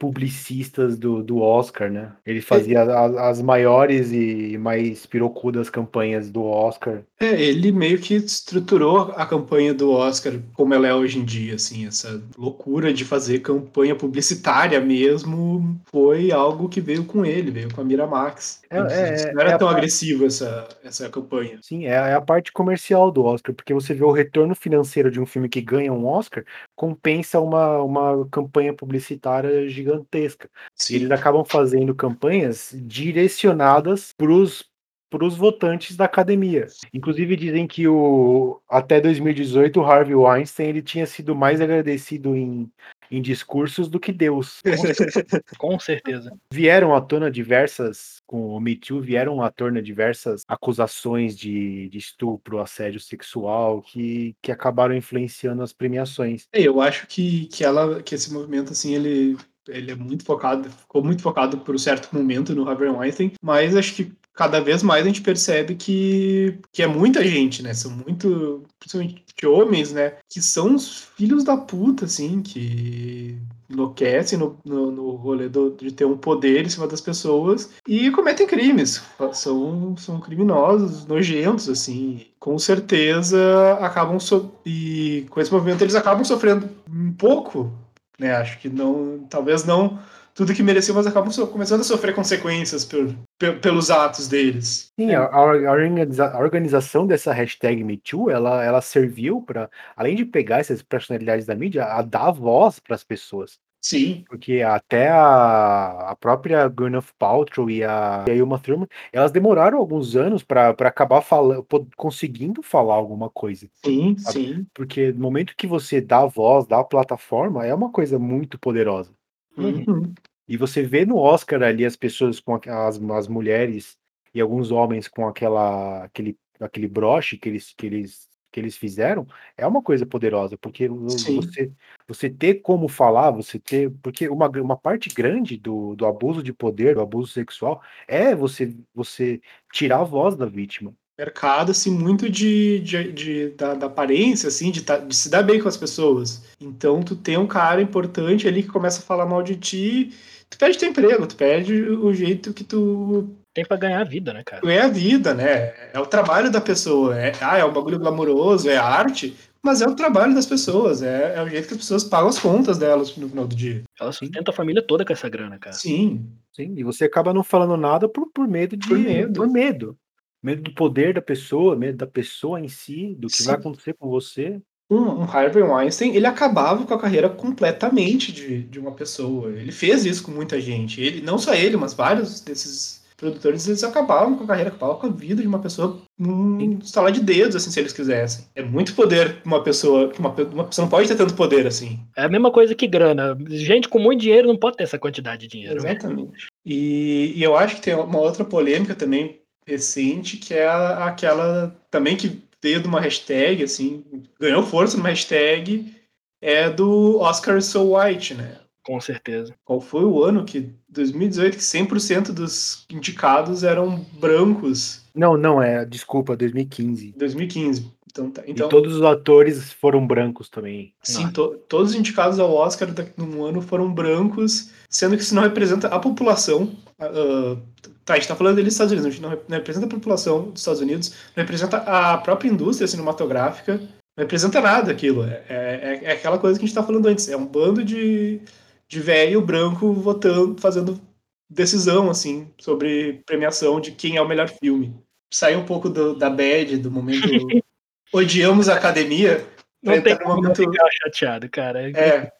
publicistas do, do Oscar, né? Ele fazia as, as maiores e mais pirocudas campanhas do Oscar. É, ele meio que estruturou a campanha do Oscar como ela é hoje em dia, assim, essa loucura de fazer campanha publicitária mesmo foi algo que veio com ele, veio com a Miramax. É, é, não era é tão a- agressivo essa, essa campanha. Sim, é, é a parte comercial do Oscar, porque você vê o retorno financeiro de um filme que ganha um Oscar, compensa uma, uma campanha publicitária gigantesca. Sim. eles acabam fazendo campanhas direcionadas para os votantes da academia. Inclusive dizem que o até 2018 o Harvey Weinstein ele tinha sido mais agradecido em, em discursos do que Deus. Com certeza. Vieram à tona diversas, com o Me Too, vieram à tona diversas acusações de, de estupro, assédio sexual, que, que acabaram influenciando as premiações. É, Eu acho que, que ela que esse movimento assim ele ele é muito focado, ficou muito focado por um certo momento no Harvey Weinstein, mas acho que cada vez mais a gente percebe que, que é muita gente, né? São muito, principalmente homens, né? Que são os filhos da puta, assim, que enlouquecem no, no, no rolê do- de ter um poder em cima das pessoas e cometem crimes. São, são criminosos, nojentos, assim. Com certeza acabam so e com esse movimento eles acabam sofrendo um pouco, né? Acho que não, talvez não tudo que mereciam, mas acabam so- começando a sofrer consequências por, pe- pelos atos deles. Sim, a, a a organização dessa hashtag MeToo, ela, ela serviu para, além de pegar essas personalidades da mídia, a dar voz para as pessoas. Sim, Porque até a, a própria Gwyneth Paltrow e a, e a Uma Thurman, elas demoraram alguns anos para acabar falando, conseguindo falar alguma coisa. sim, Sabe? sim. Porque no momento que você dá voz, dá plataforma, é uma coisa muito poderosa. Uhum. E você vê no Oscar ali as pessoas com as, as mulheres e alguns homens com aquela aquele, aquele broche que eles, que eles que eles fizeram, é uma coisa poderosa, porque Sim. você você ter como falar, você ter, porque uma, uma parte grande do, do abuso de poder, do abuso sexual, é você você tirar a voz da vítima. Mercado assim muito de, de, de- da, da aparência assim de, tá- de se dar bem com as pessoas então tu tem um cara importante ali que começa a falar mal de ti tu perde teu emprego tu perde o jeito que tu Tem pra ganhar a vida, né, cara? é a vida né é o trabalho da pessoa é ah é um bagulho glamouroso é arte mas é o trabalho das pessoas é, é o jeito que as pessoas pagam as contas delas no final do dia Ela sustenta a família toda com essa grana, cara. sim Sim, e você acaba não falando nada por, por medo de Por medo. por medo. Medo do poder da pessoa, medo da pessoa em si, do que Sim. vai acontecer com você. um, um Harvey Weinstein, ele acabava com a carreira completamente de, de uma pessoa. Ele fez isso com muita gente. Ele, não só ele, mas vários desses produtores, eles acabavam com a carreira, acabavam com a vida de uma pessoa num estalar de dedos, assim, se eles quisessem. É muito poder uma pessoa, que uma, uma pessoa não pode ter tanto poder assim. É a mesma coisa que grana. Gente com muito dinheiro não pode ter essa quantidade de dinheiro. né? Exatamente. E, e eu acho que tem uma outra polêmica também recente, que é aquela também que veio de uma hashtag, assim, ganhou força numa hashtag, é do Oscar So White, né? Com certeza. Qual foi o ano que 2018 que 100% dos indicados eram brancos? Não, não, é, desculpa, 2015. 2015. Então, tá, então e todos os atores foram brancos também. sim, to- todos os indicados ao Oscar no ano foram brancos, sendo que isso não representa a população. ah, tá, a gente tá falando dos Estados Unidos, a gente não não representa a população dos Estados Unidos, não representa a própria indústria cinematográfica, não representa nada aquilo. É, é, é aquela coisa que a gente tá falando antes. É um bando de, de velho branco votando, fazendo decisão, assim, sobre premiação de quem é o melhor filme. Sair um pouco do- da bad, do momento odiamos a academia, Não tem como não momento... ficar chateado, cara. É,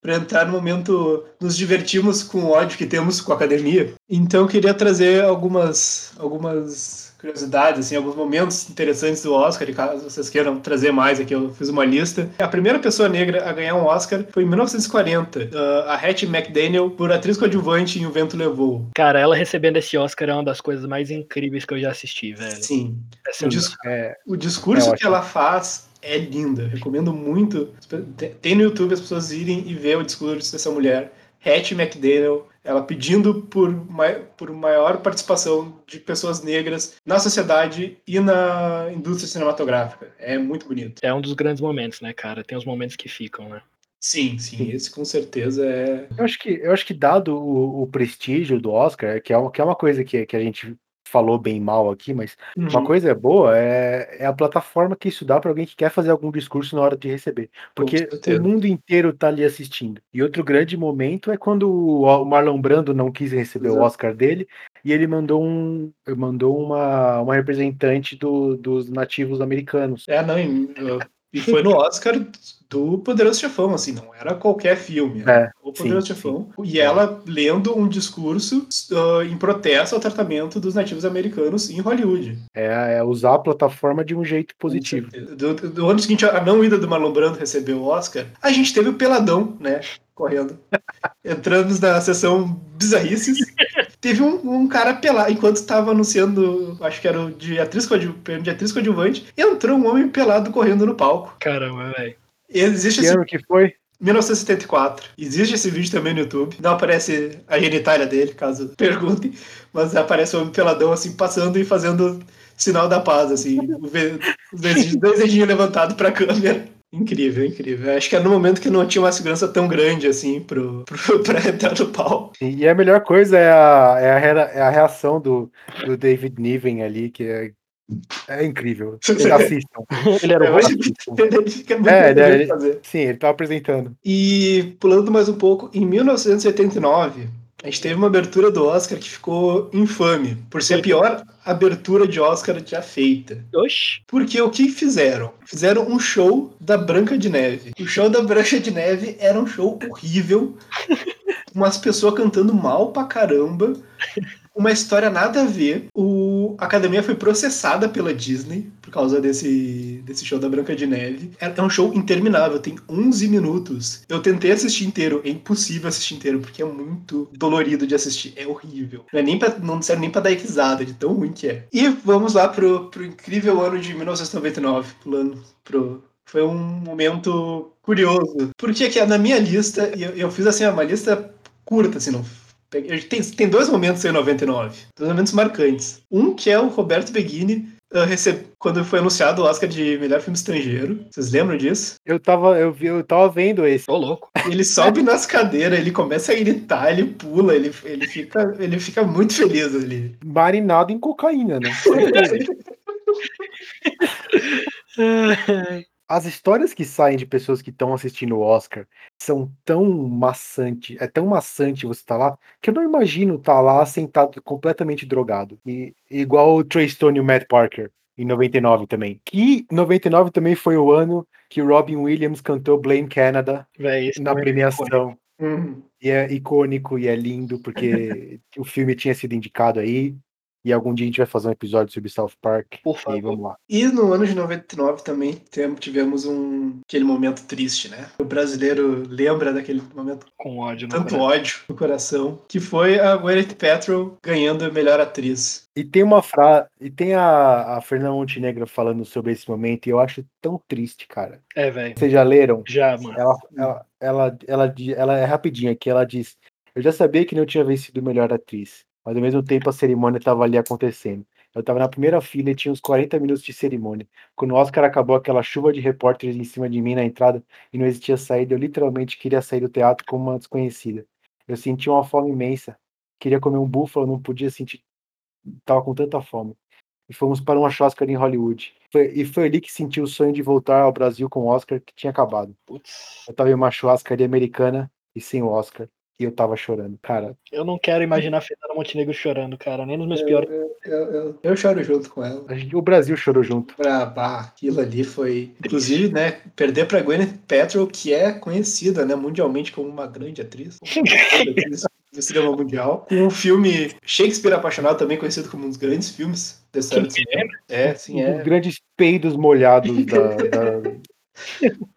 para entrar no momento nos divertimos com o ódio que temos com a academia. Então eu queria trazer algumas algumas curiosidades, assim, alguns momentos interessantes do Oscar, e caso vocês queiram trazer mais aqui, eu fiz uma lista. A primeira pessoa negra a ganhar um Oscar foi em 1940, uh, a Hattie McDaniel, por atriz coadjuvante em O Vento Levou. Cara, ela recebendo esse Oscar é uma das coisas mais incríveis que eu já assisti, velho. Sim. É O, dis- É, o discurso É que ela faz é linda. Recomendo muito. Tem- Tem no YouTube as pessoas irem e ver o discurso dessa mulher, Hattie McDaniel, ela pedindo por, mai- por maior participação de pessoas negras na sociedade e na indústria cinematográfica. É muito bonito. É um dos grandes momentos, né, cara? Tem os momentos que ficam, né? Sim, sim, esse com certeza é. Eu acho que, eu acho que dado o, o prestígio do Oscar, que é uma, que é uma coisa que, que a gente falou bem mal aqui, mas uma Uhum. coisa é boa é, é a plataforma que isso dá para alguém que quer fazer algum discurso na hora de receber. Porque o mundo inteiro tá ali assistindo. E outro grande momento é quando o o Marlon Brando não quis receber o Exato. Oscar dele e ele mandou um mandou uma, uma representante do- dos nativos americanos. É, não, e, foi no Oscar do Poderoso Chefão, assim, não era qualquer filme, era É, o Poderoso sim, Chefão. E ela lendo um discurso uh, em protesto ao tratamento dos nativos americanos em Hollywood. É, é usar a plataforma de um jeito positivo. Do, do- ano seguinte, a não ida do Marlon Brando receber o Oscar, a gente teve o Peladão, né? Correndo. Entramos na sessão bizarrices. Teve um, um cara pelado, enquanto estava anunciando, acho que era o de atriz, coadju- prêmio de atriz coadjuvante, entrou um homem pelado correndo no palco. Caramba, velho. Existe Que esse ano que foi? 1974. Existe esse vídeo também no YouTube. Não aparece a genitália dele, caso perguntem, mas aparece o homem peladão assim passando e fazendo sinal da paz, assim, o dois dedinhos levantados pra câmera. Incrível, incrível. Acho que era no momento que não tinha uma segurança tão grande assim pro, pro, pra entrar no pau. E a melhor coisa é a, é a, rea- é a reação do, do David Niven ali, que é, é incrível. Assistam. Ele era o É, de ele- fazer. Sim, ele tá apresentando. E pulando mais um pouco, em 1989, a gente teve uma abertura do Oscar que ficou infame, por ser a pior abertura de Oscar já feita. Oxi. Porque o que fizeram? Fizeram um show da Branca de Neve. O show da Branca de Neve era um show horrível, umas pessoas cantando mal pra caramba, uma história nada a ver. O... A academia foi processada pela Disney por causa desse, desse show da Branca de Neve. É é um show interminável, tem 11 minutos. Eu tentei assistir inteiro, é impossível assistir inteiro, porque é muito dolorido de assistir, é horrível. Não, é nem pra, não serve nem pra dar risada, de tão ruim que é. E vamos lá pro, pro incrível ano de 1999, pulando pro, foi um momento curioso. Porque aqui na minha lista, eu, eu fiz assim, uma lista curta, assim, não. Tem, tem dois momentos em 99, dois momentos marcantes. Um que é o Roberto Benigni ah, receb- quando foi anunciado o Oscar de melhor filme estrangeiro. Vocês lembram disso? Eu tava, eu, vi, eu tava vendo esse. Ô, louco. Ele sobe nas cadeiras, ele começa a gritar, ele pula, ele, ele, fica, ele fica muito feliz ali. Marinado em cocaína, né? As histórias que saem de pessoas que estão assistindo o Oscar são tão maçante, é tão maçante você estar lá, que eu não imagino estar lá sentado completamente drogado. E igual o Trey Stone e o Matt Parker em 99 também. Que 99 também foi o ano que Robin Williams cantou Blame Canada Véi, na é premiação. Uhum. E é icônico e é lindo, porque o filme tinha sido indicado aí. E algum dia a gente vai fazer um episódio sobre South Park. Por E favor. vamos lá. E no ano de 99 também tivemos um aquele momento triste, né? O brasileiro lembra daquele momento Com ódio no tanto coração. ódio no coração, que foi a Gwyneth Paltrow ganhando a melhor atriz. E tem uma frase. E tem a, a Fernanda Montenegro falando sobre esse momento, e eu acho tão triste, cara. É, velho. Vocês já leram? Já, mano. Ela, ela, ela, ela, ela é rapidinha aqui, ela diz: Eu já sabia que não tinha vencido melhor atriz, mas ao mesmo tempo a cerimônia estava ali acontecendo. Eu estava na primeira fila e tinha uns 40 minutos de cerimônia. Quando o Oscar acabou aquela chuva de repórteres em cima de mim na entrada e não existia saída, eu literalmente queria sair do teatro como uma desconhecida. Eu sentia uma fome imensa. Queria comer um búfalo, não podia sentir. Tava com tanta fome. E fomos para uma churrascaria em Hollywood. Foi- e foi ali que senti o sonho de voltar ao Brasil com o Oscar que tinha acabado. Putz. Eu tava em uma churrascaria americana e sem o Oscar. E eu tava chorando. Cara, Eu não quero imaginar a Fernanda Montenegro chorando, cara. Nem nos meus piores. Eu, eu- eu- eu choro junto com ela. a gente- o Brasil chorou junto. Pra, bah, aquilo ali foi. Inclusive, né? Perder pra Gwyneth Paltrow, que é conhecida né, mundialmente como uma grande atriz. Uma grande atriz do cinema mundial. Com o filme Shakespeare Apaixonado, também conhecido como um dos grandes filmes da história do Quem cinema. É, sim, Os é. grandes peidos molhados da, da,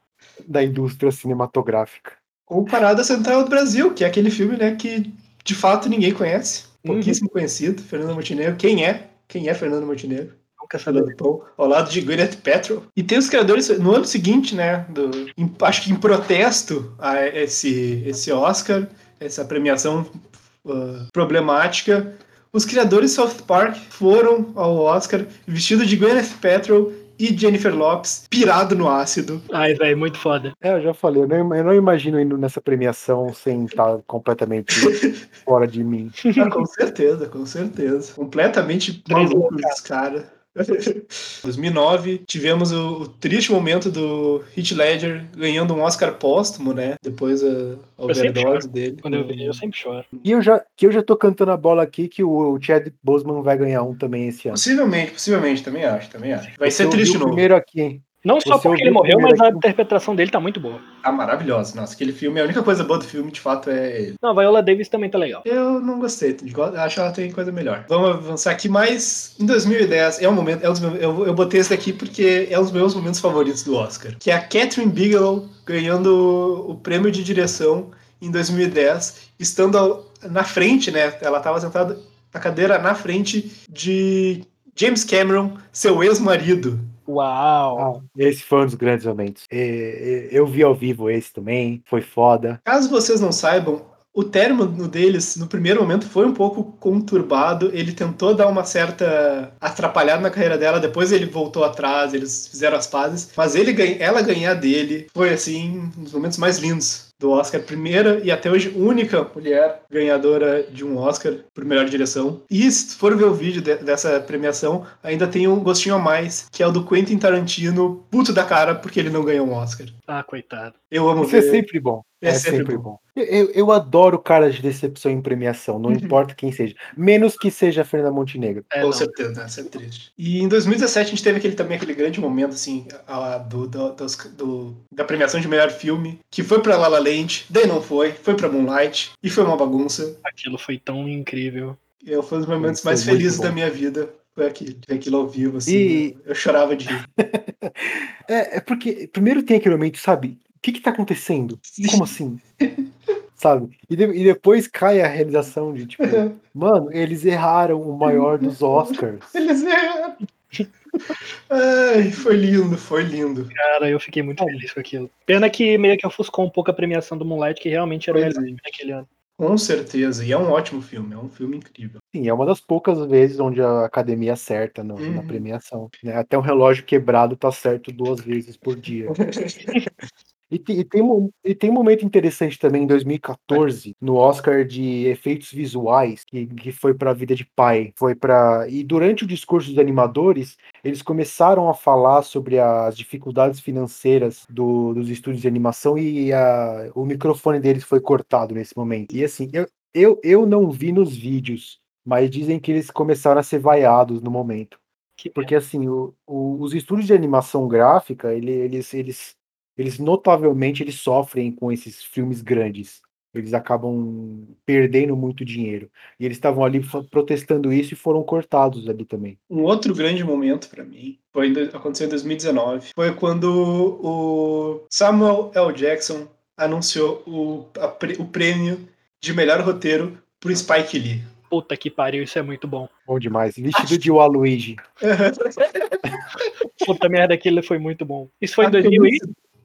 da indústria cinematográfica. Ou Parada Central do Brasil, que é aquele filme, né, que de fato ninguém conhece. Pouquíssimo conhecido. Fernando Montenegro. Quem é? Quem é Fernando Montenegro? Nunca sabe. do Pão, ao lado de Gwyneth Paltrow. E tem os criadores, no ano seguinte, né, do, em- acho que em protesto a esse, esse Oscar, essa premiação ah, problemática, os criadores de South Park foram ao Oscar vestidos de Gwyneth Paltrow e Jennifer Lopes pirado no ácido. Ai, velho, muito foda. É, eu já falei, eu não, eu não imagino indo nessa premiação sem estar completamente fora de mim. Ah, com certeza, com certeza. Completamente maluco esse cara. 2009, tivemos o, o, triste momento do Heath Ledger ganhando um Oscar póstumo, né? Depois a, a overdose dele. Quando eu vejo, eu sempre choro. E eu já, que eu já tô cantando a bola aqui que o, o Chad Boseman vai ganhar um também esse ano. Possivelmente, possivelmente, também acho, também acho. Vai ser triste novo. primeiro aqui, não só porque ele morreu, mas a interpretação dele tá muito boa. Ah, maravilhosa. Nossa, aquele filme, a única coisa boa do filme, de fato, é ele. Não, a Viola Davis também tá legal. Eu não gostei, acho que ela tem coisa melhor. Vamos avançar aqui, mas em 2010 é um momento, é um dos meus, eu, eu botei esse daqui porque é um dos meus momentos favoritos do Oscar, que é a Catherine Bigelow ganhando o prêmio de direção em 2010, estando na frente, né? Ela estava sentada na cadeira na frente de James Cameron, seu ex-marido. Uau! Ah, esse foi um dos grandes momentos. E- e- eu vi ao vivo esse também, foi foda. Caso vocês não saibam, o término deles, no primeiro momento, foi um pouco conturbado. Ele tentou dar uma certa atrapalhada na carreira dela, depois ele voltou atrás, eles fizeram as pazes. Mas ele, ganha- ela ganhar dele foi, assim, um dos momentos mais lindos do Oscar. Primeira e até hoje única mulher ganhadora de um Oscar por melhor direção. E se for ver o vídeo de- dessa premiação, ainda tem um gostinho a mais, que é o do Quentin Tarantino, puto da cara, porque ele não ganhou um Oscar. Ah, coitado. Eu amo Isso é ver. sempre bom. É É, sempre sempre, bom. bom. Eu, eu- eu adoro caras de decepção em premiação, não Uhum. importa quem seja. Menos que seja a Fernanda Montenegro. É, Com não. certeza, né? Isso é triste. E em 2017 a gente teve aquele, também aquele grande momento, assim, a- a- do, do- dos- do- da premiação de melhor filme, que foi pra La La Land, daí não foi, foi pra Moonlight, e foi uma bagunça. Aquilo foi tão incrível. Eu, foi um dos momentos mais felizes bom. da minha vida. Foi aquilo, aquilo ao vivo, assim. E- Eu chorava de rir. É, é porque primeiro tem aquele momento, sabe? O que que tá acontecendo? Como assim? sabe? E, de- e depois cai a realização de, tipo, mano, eles erraram o maior dos Oscars. Eles erraram. Ai, foi lindo, foi lindo. Cara, eu fiquei muito feliz com aquilo. Pena que meio que ofuscou um pouco a premiação do Moonlight, que realmente era o melhor é. ano. Com certeza. E é um ótimo filme, é um filme incrível. Sim, é uma das poucas vezes onde a academia acerta no- na Uhum. premiação. né? Até um relógio quebrado tá certo duas vezes por dia. E tem, e, tem, e tem um momento interessante também em 2014, no Oscar de efeitos visuais, que, que foi para a vida de pai. Foi para E durante o discurso dos animadores, eles começaram a falar sobre as dificuldades financeiras do- dos estúdios de animação e a- o microfone deles foi cortado nesse momento. E assim, eu, eu, eu não vi nos vídeos, mas dizem que eles começaram a ser vaiados no momento. Que Porque assim, o- o- os estúdios de animação gráfica, ele- eles, eles, eles notavelmente eles sofrem com esses filmes grandes. Eles acabam perdendo muito dinheiro. E eles estavam ali protestando isso e foram cortados ali também. Um outro grande momento pra mim foi aconteceu em 2019. Foi quando o Samuel L. Jackson anunciou o, a o prêmio de melhor roteiro pro Spike Lee. Puta que pariu, isso é muito bom. Bom demais. Vestido de Waluigi. Puta merda, aquilo foi muito bom. Isso foi em A 2000 e-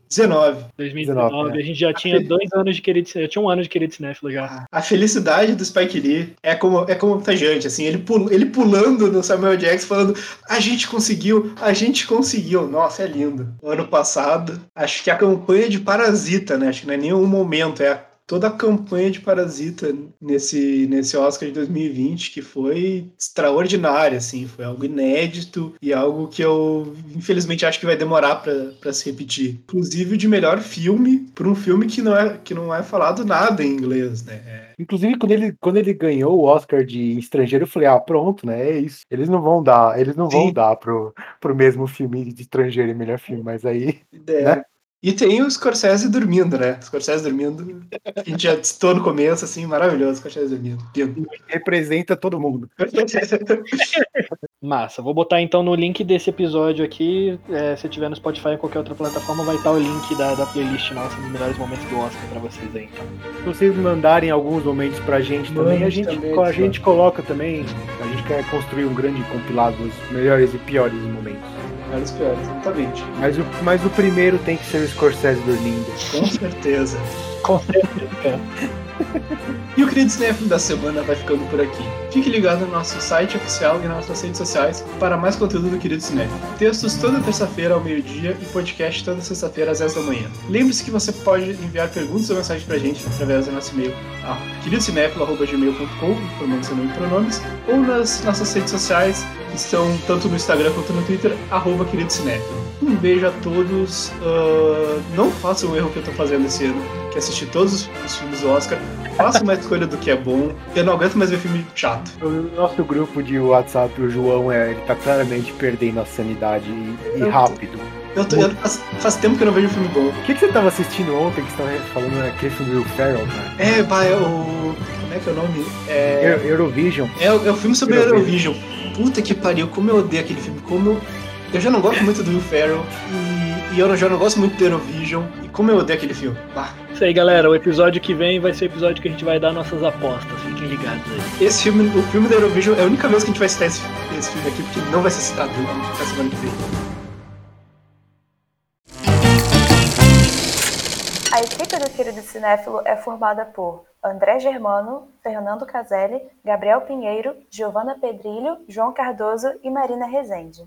19. 2019. né? A gente já tinha dois anos de querido. Eu tinha um ano de querido cinéfilo já. A felicidade do Spike Lee é como é contagiante, assim, ele, pul- ele pulando no Samuel Jackson falando a gente conseguiu, a gente conseguiu. Nossa, é lindo. Ano passado, acho que a campanha de Parasita, né? Acho que não é nenhum momento, é a- toda a campanha de Parasita nesse, nesse Oscar de 2020 que foi extraordinária, assim, foi algo inédito e algo que eu infelizmente acho que vai demorar pra se repetir. Inclusive de melhor filme por um filme que não é que não é falado nada em inglês, né? É, Inclusive, quando ele, quando ele ganhou o Oscar de estrangeiro, eu falei, ah, pronto, né? É isso. Eles não vão dar, eles não vão Sim. dar pro, pro mesmo filme de estrangeiro e melhor filme, mas aí. ideia. Né? E tem o Scorsese dormindo, né? Scorsese dormindo. A gente já citou no começo, assim, maravilhoso, Scorsese dormindo. Representa todo mundo. Massa. Vou botar então no link desse episódio aqui. é, se tiver no Spotify ou qualquer outra plataforma, vai estar o link da, da playlist nossa dos melhores momentos do Oscar pra vocês aí. Então. Se vocês mandarem alguns momentos pra gente também, a gente, também, a gente coloca também. A gente quer construir um grande compilado dos melhores e piores momentos. Vários piores, exatamente. Mas o, mas o primeiro tem que ser o Scorsese dormindo. Com certeza. Com certeza. E o querido Cinéfilo da semana vai ficando por aqui. Fique ligado no nosso site oficial e nas nossas redes sociais para mais conteúdo do querido Cinéfilo. Textos toda terça-feira ao meio-dia e podcast toda sexta-feira às 10 da manhã. Lembre-se que você pode enviar perguntas ou mensagens pra gente através do nosso e-mail a queridocinéfilo.gmail.com, informando seu nome e pronomes, ou nas nossas redes sociais, que estão tanto no Instagram quanto no Twitter, arroba. Um beijo a todos. Uh, não façam o erro que eu tô fazendo esse ano, que é assistir todos os, os filmes do Oscar. Faça uma escolha do que é bom. Eu não aguento mais ver filme chato. O nosso grupo de WhatsApp, o João, é, ele tá claramente perdendo a sanidade e, e rápido. Eu tô- eu- faz, faz tempo que eu não vejo filme bom. O que, que você tava assistindo ontem que você tava falando naquele filme Will Ferrell, cara? É, vai, o. Como é que é o nome? É, Euro- Eurovision. é, o- é o filme sobre Eurovision. Eurovision. Puta que pariu, como eu odeio aquele filme. Como eu, eu já não gosto muito do Will Ferrell e, e eu já não gosto muito do Eurovision. E como eu odeio aquele filme. Ah, Isso aí, galera. O episódio que vem vai ser o episódio que a gente vai dar nossas apostas. Fiquem ligados aí. esse filme, o filme da Eurovision é a única vez que a gente vai citar esse, esse filme aqui, porque não vai ser citado na semana que vem. A equipe do Querido Cinéfilo é formada por André Germano, Fernando Caselli, Gabriel Pinheiro, Giovana Pedrilho, João Cardoso e Marina Rezende.